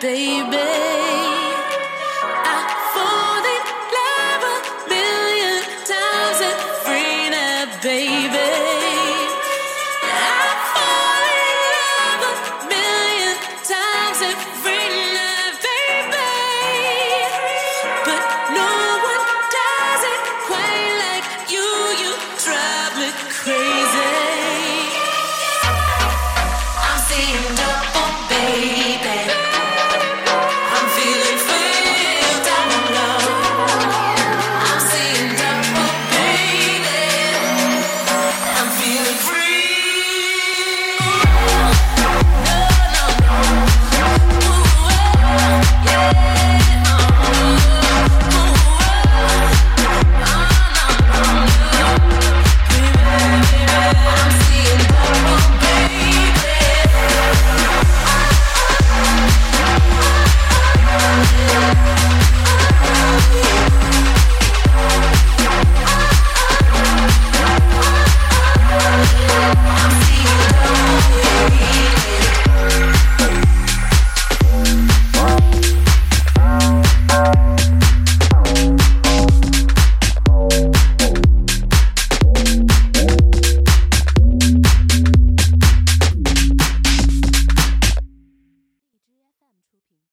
baby.